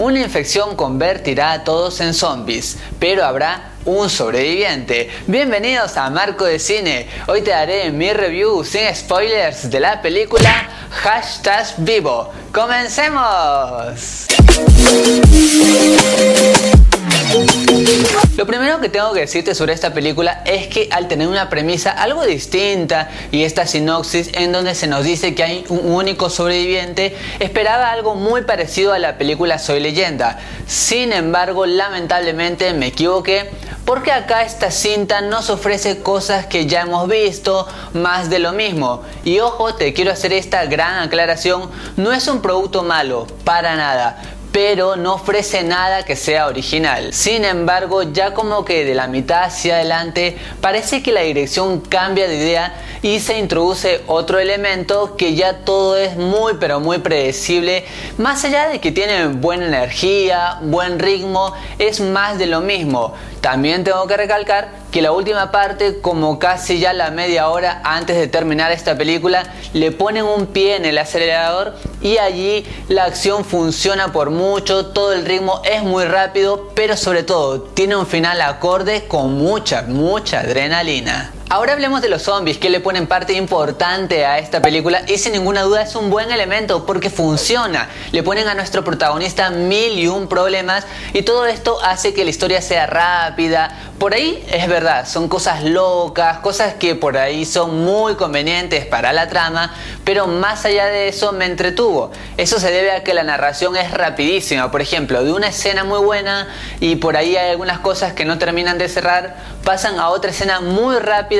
Una infección convertirá a todos en zombies, pero habrá un sobreviviente. Bienvenidos a Marco de Cine. Hoy te daré mi review sin spoilers de la película Hashtag Vivo. ¡Comencemos! Lo primero que tengo que decirte sobre esta película es que al tener una premisa algo distinta y esta sinopsis en donde se nos dice que hay un único sobreviviente, esperaba algo muy parecido a la película Soy leyenda. Sin embargo, lamentablemente me equivoqué porque acá esta cinta nos ofrece cosas que ya hemos visto, más de lo mismo. Y ojo, te quiero hacer esta gran aclaración, no es un producto malo, para nada pero no ofrece nada que sea original. Sin embargo, ya como que de la mitad hacia adelante parece que la dirección cambia de idea y se introduce otro elemento que ya todo es muy pero muy predecible. Más allá de que tiene buena energía, buen ritmo, es más de lo mismo. También tengo que recalcar que la última parte, como casi ya la media hora antes de terminar esta película, le ponen un pie en el acelerador y allí la acción funciona por mucho, todo el ritmo es muy rápido, pero sobre todo tiene un final acorde con mucha, mucha adrenalina. Ahora hablemos de los zombies que le ponen parte importante a esta película y sin ninguna duda es un buen elemento porque funciona. Le ponen a nuestro protagonista mil y un problemas y todo esto hace que la historia sea rápida. Por ahí es verdad, son cosas locas, cosas que por ahí son muy convenientes para la trama, pero más allá de eso me entretuvo. Eso se debe a que la narración es rapidísima, por ejemplo, de una escena muy buena y por ahí hay algunas cosas que no terminan de cerrar, pasan a otra escena muy rápida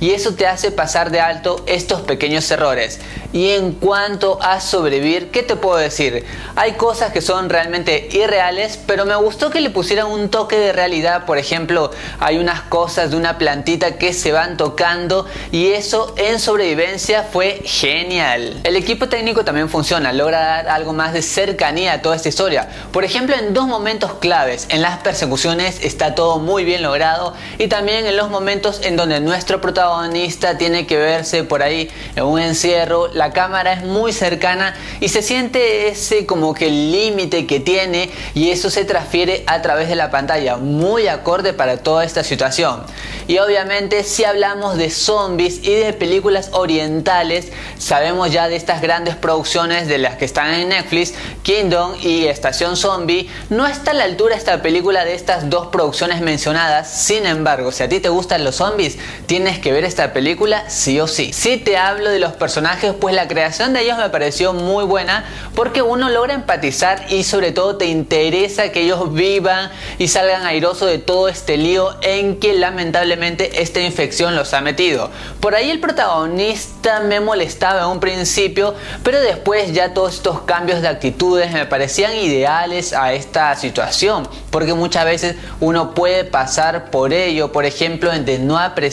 y eso te hace pasar de alto estos pequeños errores. Y en cuanto a sobrevivir, ¿qué te puedo decir? Hay cosas que son realmente irreales, pero me gustó que le pusieran un toque de realidad. Por ejemplo, hay unas cosas de una plantita que se van tocando y eso en sobrevivencia fue genial. El equipo técnico también funciona, logra dar algo más de cercanía a toda esta historia. Por ejemplo, en dos momentos claves, en las persecuciones está todo muy bien logrado y también en los momentos en donde donde nuestro protagonista tiene que verse por ahí en un encierro, la cámara es muy cercana y se siente ese como que límite que tiene y eso se transfiere a través de la pantalla, muy acorde para toda esta situación. Y obviamente si hablamos de zombies y de películas orientales, sabemos ya de estas grandes producciones de las que están en Netflix, Kingdom y Estación Zombie, no está a la altura esta película de estas dos producciones mencionadas, sin embargo, si a ti te gustan los zombies, tienes que ver esta película sí o sí. Si te hablo de los personajes, pues la creación de ellos me pareció muy buena porque uno logra empatizar y sobre todo te interesa que ellos vivan y salgan airosos de todo este lío en que lamentablemente esta infección los ha metido. Por ahí el protagonista me molestaba en un principio, pero después ya todos estos cambios de actitudes me parecían ideales a esta situación, porque muchas veces uno puede pasar por ello, por ejemplo, de no aprender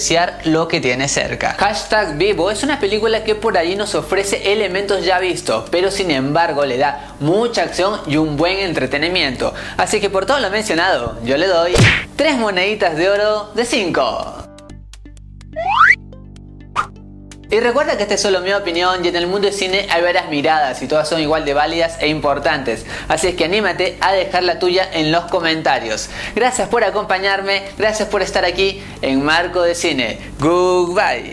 lo que tiene cerca. Hashtag Vivo es una película que por ahí nos ofrece elementos ya vistos, pero sin embargo le da mucha acción y un buen entretenimiento. Así que por todo lo mencionado, yo le doy 3 moneditas de oro de 5. Y recuerda que esta es solo mi opinión y en el mundo del cine hay varias miradas y todas son igual de válidas e importantes. Así es que anímate a dejar la tuya en los comentarios. Gracias por acompañarme, gracias por estar aquí en Marco de Cine. Goodbye.